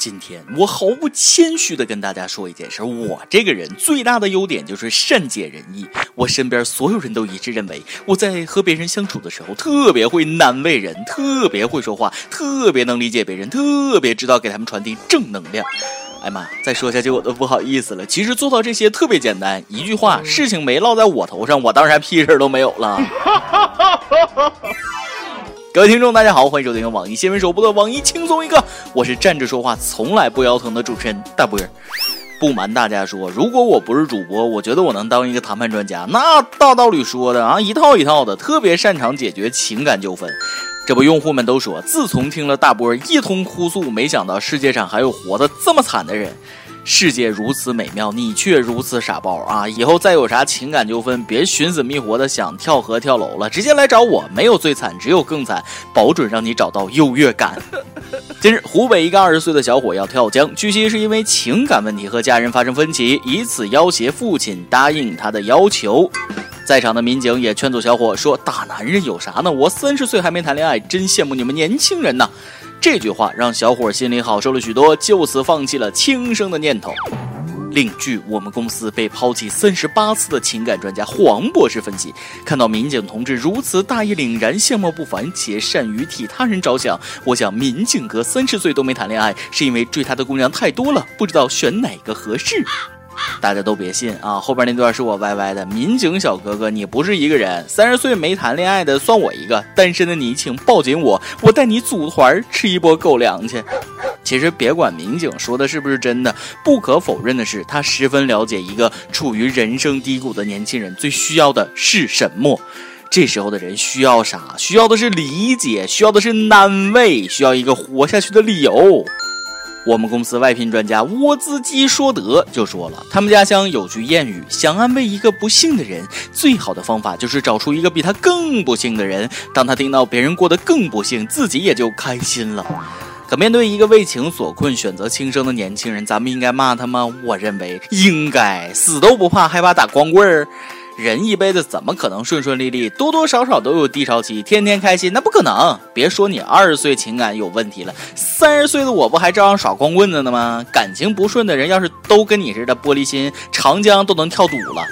今天我毫不谦虚的跟大家说一件事，我这个人最大的优点就是善解人意。我身边所有人都一致认为，我在和别人相处的时候特别会难为人，特别会说话，特别能理解别人，特别知道给他们传递正能量。哎妈，再说下去我都不好意思了。其实做到这些特别简单，一句话，事情没落在我头上，我当然屁事都没有了。各位听众，大家好，欢迎收听由网易新闻首播的《网易轻松一刻》，我是站着说话从来不腰疼的主持人大波儿。不瞒大家说，如果我不是主播，我觉得我能当一个谈判专家。那大道理说的啊，一套一套的，特别擅长解决情感纠纷。这不，用户们都说，自从听了大波一通哭诉，没想到世界上还有活得这么惨的人。世界如此美妙，你却如此傻包啊！以后再有啥情感纠纷，别寻死觅活的想跳河跳楼了，直接来找我，没有最惨，只有更惨，保准让你找到优越感。近日，湖北一个二十岁的小伙要跳江，据悉是因为情感问题和家人发生分歧，以此要挟父亲答应他的要求。在场的民警也劝阻小伙说：“大男人有啥呢？我三十岁还没谈恋爱，真羡慕你们年轻人呐。”这句话让小伙心里好受了许多，就此放弃了轻生的念头。另据我们公司被抛弃三十八次的情感专家黄博士分析，看到民警同志如此大义凛然、相貌不凡且善于替他人着想，我想民警哥三十岁都没谈恋爱，是因为追他的姑娘太多了，不知道选哪个合适。大家都别信啊！后边那段是我歪歪的。民警小哥哥，你不是一个人，三十岁没谈恋爱的算我一个，单身的你请抱紧我，我带你组团吃一波狗粮去。其实别管民警说的是不是真的，不可否认的是，他十分了解一个处于人生低谷的年轻人最需要的是什么。这时候的人需要啥？需要的是理解，需要的是安慰，需要一个活下去的理由。我们公司外聘专家沃兹基说德就说了，他们家乡有句谚语：想安慰一个不幸的人，最好的方法就是找出一个比他更不幸的人。当他听到别人过得更不幸，自己也就开心了。可面对一个为情所困选择轻生的年轻人，咱们应该骂他吗？我认为应该，死都不怕，害怕打光棍儿。人一辈子怎么可能顺顺利利？多多少少都有低潮期，天天开心那不可能。别说你二十岁情感有问题了，三十岁的我不还照样耍光棍子呢吗？感情不顺的人要是都跟你似的玻璃心，长江都能跳堵了。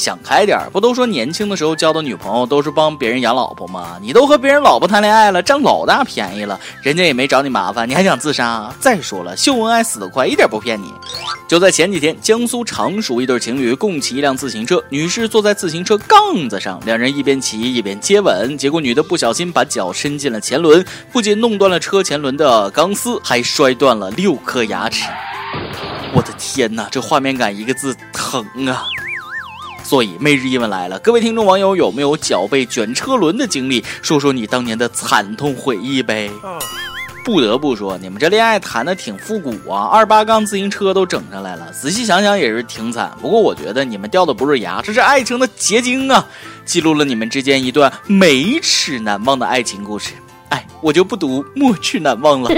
想开点不都说年轻的时候交的女朋友都是帮别人养老婆吗？你都和别人老婆谈恋爱了，占老大便宜了，人家也没找你麻烦，你还想自杀？再说了，秀恩爱死得快，一点不骗你。就在前几天，江苏常熟一对情侣共骑一辆自行车，女士坐在自行车杠子上，两人一边骑一边接吻，结果女的不小心把脚伸进了前轮，不仅弄断了车前轮的钢丝，还摔断了六颗牙齿。我的天哪，这画面感一个字疼啊！所以每日一问来了，各位听众网友有没有脚被卷车轮的经历？说说你当年的惨痛回忆呗。不得不说，你们这恋爱谈的挺复古啊，二八杠自行车都整上来了。仔细想想也是挺惨。不过我觉得你们掉的不是牙，这是爱情的结晶啊，记录了你们之间一段美齿难忘的爱情故事。哎，我就不读莫齿难忘了。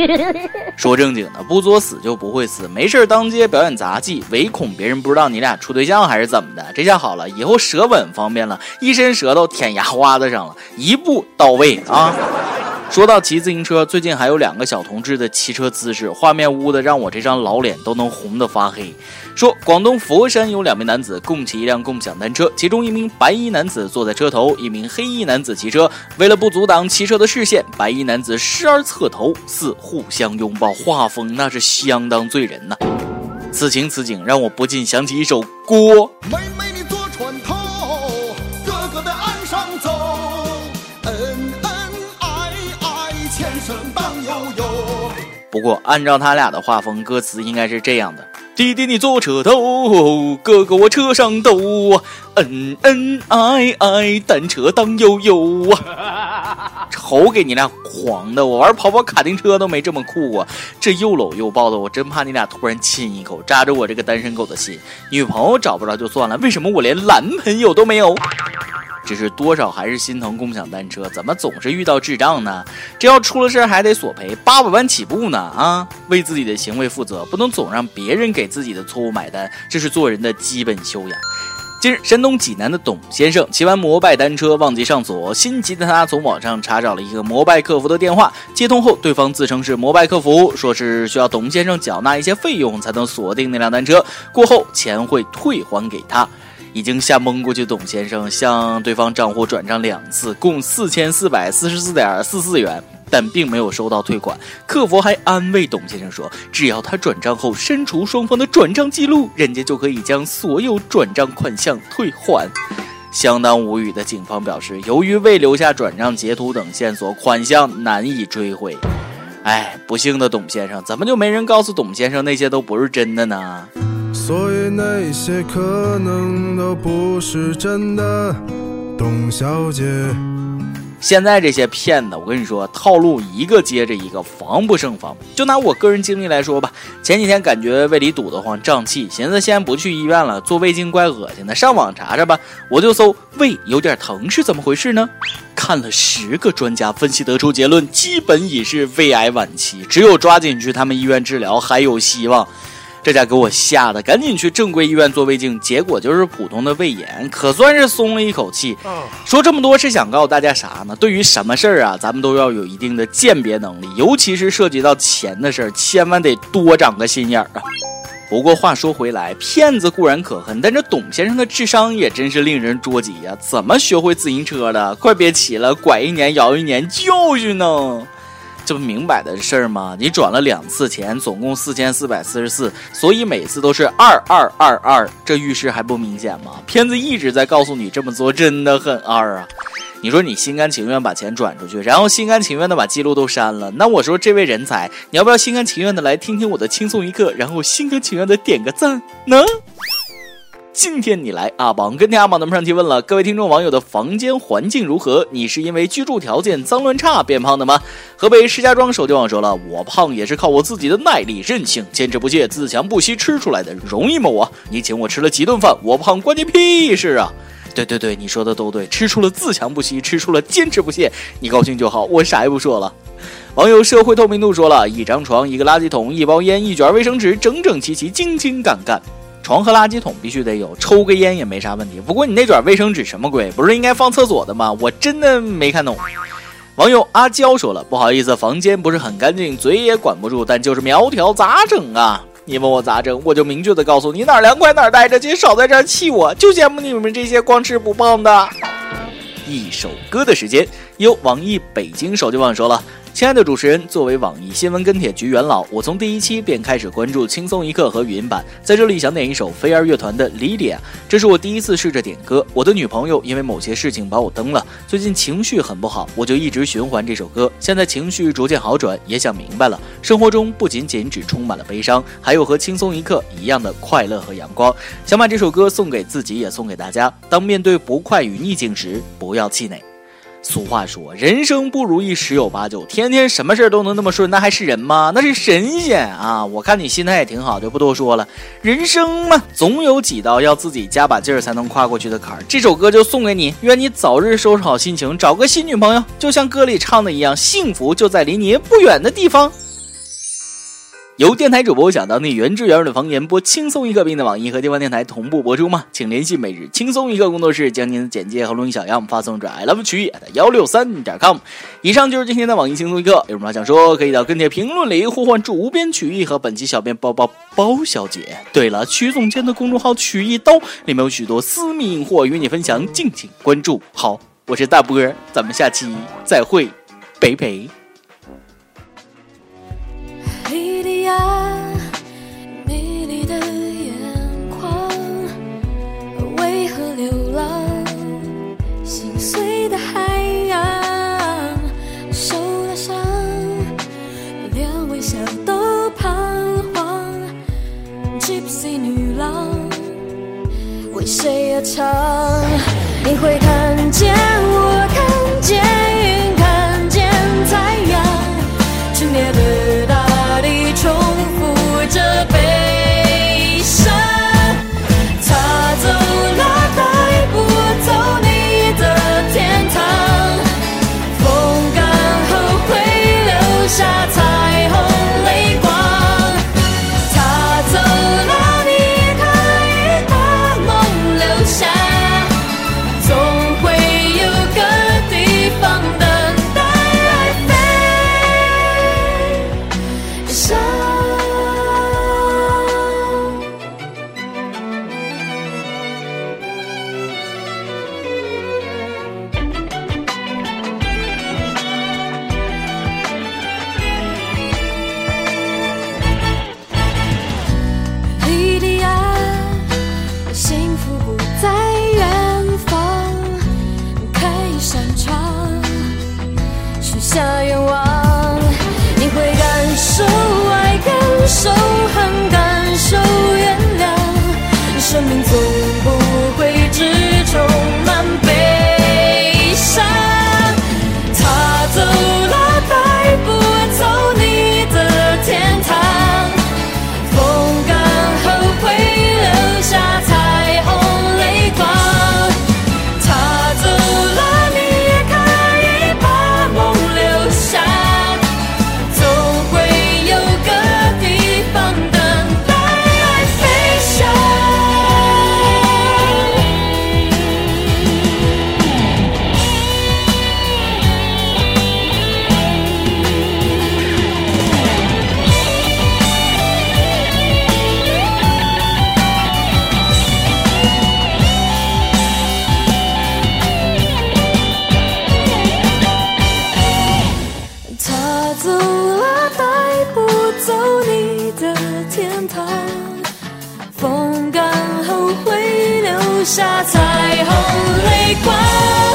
说正经的，不作死就不会死。没事当街表演杂技，唯恐别人不知道你俩处对象还是怎么的。这下好了，以后舌吻方便了，一伸舌头舔牙花子上了，一步到位啊。说到骑自行车，最近还有两个小同志的骑车姿势，画面污的让我这张老脸都能红的发黑。说广东佛山有两名男子共骑一辆共享单车，其中一名白衣男子坐在车头，一名黑衣男子骑车。为了不阻挡骑车的视线，白衣男子时而侧头，似互相拥抱，画风那是相当醉人呐。此情此景让我不禁想起一首歌。不过，按照他俩的画风，歌词应该是这样的：弟弟你坐车头，哥哥我车上兜，恩恩爱爱，单车当悠悠啊！瞅给你俩狂的，我玩跑跑卡丁车都没这么酷过。这又搂又抱的，我真怕你俩突然亲一口，扎着我这个单身狗的心。女朋友找不着就算了，为什么我连男朋友都没有？只是多少还是心疼共享单车，怎么总是遇到智障呢？这要出了事还得索赔，八百万起步呢！啊，为自己的行为负责，不能总让别人给自己的错误买单，这是做人的基本修养。近日，山东济南的董先生骑完摩拜单车忘记上锁，心急的他从网上查找了一个摩拜客服的电话，接通后，对方自称是摩拜客服，说是需要董先生缴纳一些费用才能锁定那辆单车，过后钱会退还给他。已经吓蒙过去，董先生向对方账户转账两次，共四千四百四十四点四四元。但并没有收到退款，客服还安慰董先生说：“只要他转账后删除双方的转账记录，人家就可以将所有转账款项退还。”相当无语的警方表示，由于未留下转账截图等线索，款项难以追回。哎，不幸的董先生，怎么就没人告诉董先生那些都不是真的呢？所以那些可能都不是真的，董小姐。现在这些骗子，我跟你说，套路一个接着一个，防不胜防。就拿我个人经历来说吧，前几天感觉胃里堵得慌、胀气，寻思先不去医院了，做胃镜怪恶心的，上网查查吧。我就搜胃有点疼是怎么回事呢？看了十个专家分析，得出结论，基本已是胃癌晚期，只有抓紧去他们医院治疗，还有希望。这家给我吓得赶紧去正规医院做胃镜，结果就是普通的胃炎，可算是松了一口气。说这么多是想告诉大家啥呢？对于什么事儿啊，咱们都要有一定的鉴别能力，尤其是涉及到钱的事儿，千万得多长个心眼儿啊。不过话说回来，骗子固然可恨，但这董先生的智商也真是令人捉急呀！怎么学会自行车的？快别骑了，拐一年摇一年，教训呢！这不明摆的事儿吗？你转了两次钱，总共四千四百四十四，所以每次都是二二二二，这预示还不明显吗？骗子一直在告诉你这么做真的很二啊！你说你心甘情愿把钱转出去，然后心甘情愿的把记录都删了，那我说这位人才，你要不要心甘情愿的来听听我的轻松一刻，然后心甘情愿的点个赞呢？今天你来阿榜跟天阿榜咱们上提问了，各位听众网友的房间环境如何？你是因为居住条件脏乱差变胖的吗？河北石家庄手机网说了，我胖也是靠我自己的耐力、韧性、坚持不懈、自强不息吃出来的，容易吗？我，你请我吃了几顿饭，我胖关你屁事啊！对对对，你说的都对，吃出了自强不息，吃出了坚持不懈，你高兴就好，我啥也不说了。网友社会透明度说了一张床、一个垃圾桶、一包烟、一卷卫生纸，整整齐齐、精精干干。床和垃圾桶必须得有，抽个烟也没啥问题。不过你那卷卫生纸什么鬼？不是应该放厕所的吗？我真的没看懂。网友阿娇说了，不好意思，房间不是很干净，嘴也管不住，但就是苗条，咋整啊？你问我咋整，我就明确的告诉你，哪儿凉快哪儿待着去，少在这儿气我，就羡慕你们这些光吃不胖的。一首歌的时间，由网易北京手机网说了。亲爱的主持人，作为网易新闻跟帖局元老，我从第一期便开始关注轻松一刻和语音版。在这里想点一首飞儿乐团的《Lilia》，这是我第一次试着点歌。我的女朋友因为某些事情把我蹬了，最近情绪很不好，我就一直循环这首歌。现在情绪逐渐好转，也想明白了，生活中不仅仅只充满了悲伤，还有和轻松一刻一样的快乐和阳光。想把这首歌送给自己，也送给大家。当面对不快与逆境时，不要气馁。俗话说，人生不如意十有八九，天天什么事儿都能那么顺，那还是人吗？那是神仙啊！我看你心态也挺好，就不多说了。人生嘛，总有几道要自己加把劲儿才能跨过去的坎儿。这首歌就送给你，愿你早日收拾好心情，找个新女朋友，就像歌里唱的一样，幸福就在离你不远的地方。由电台主播想当地原汁原味的方言播轻松一刻，并在网易和地方电台同步播出吗？请联系每日轻松一刻工作室，将您的简介和录音小样发送至 i love 曲艺的幺六三点 com。以上就是今天的网易轻松一刻，有什么想说，可以到跟帖评论里呼唤主编曲艺和本期小编包包包小姐。对了，曲总监的公众号曲一刀里面有许多私密硬货与你分享，敬请关注。好，我是大波，咱们下期再会，北北。呀，迷离的眼眶，为何流浪？心碎的海洋，受了伤，连微笑都彷徨。Gypsy 女郎，为谁而唱？你会看见天堂风干后会留下彩虹泪光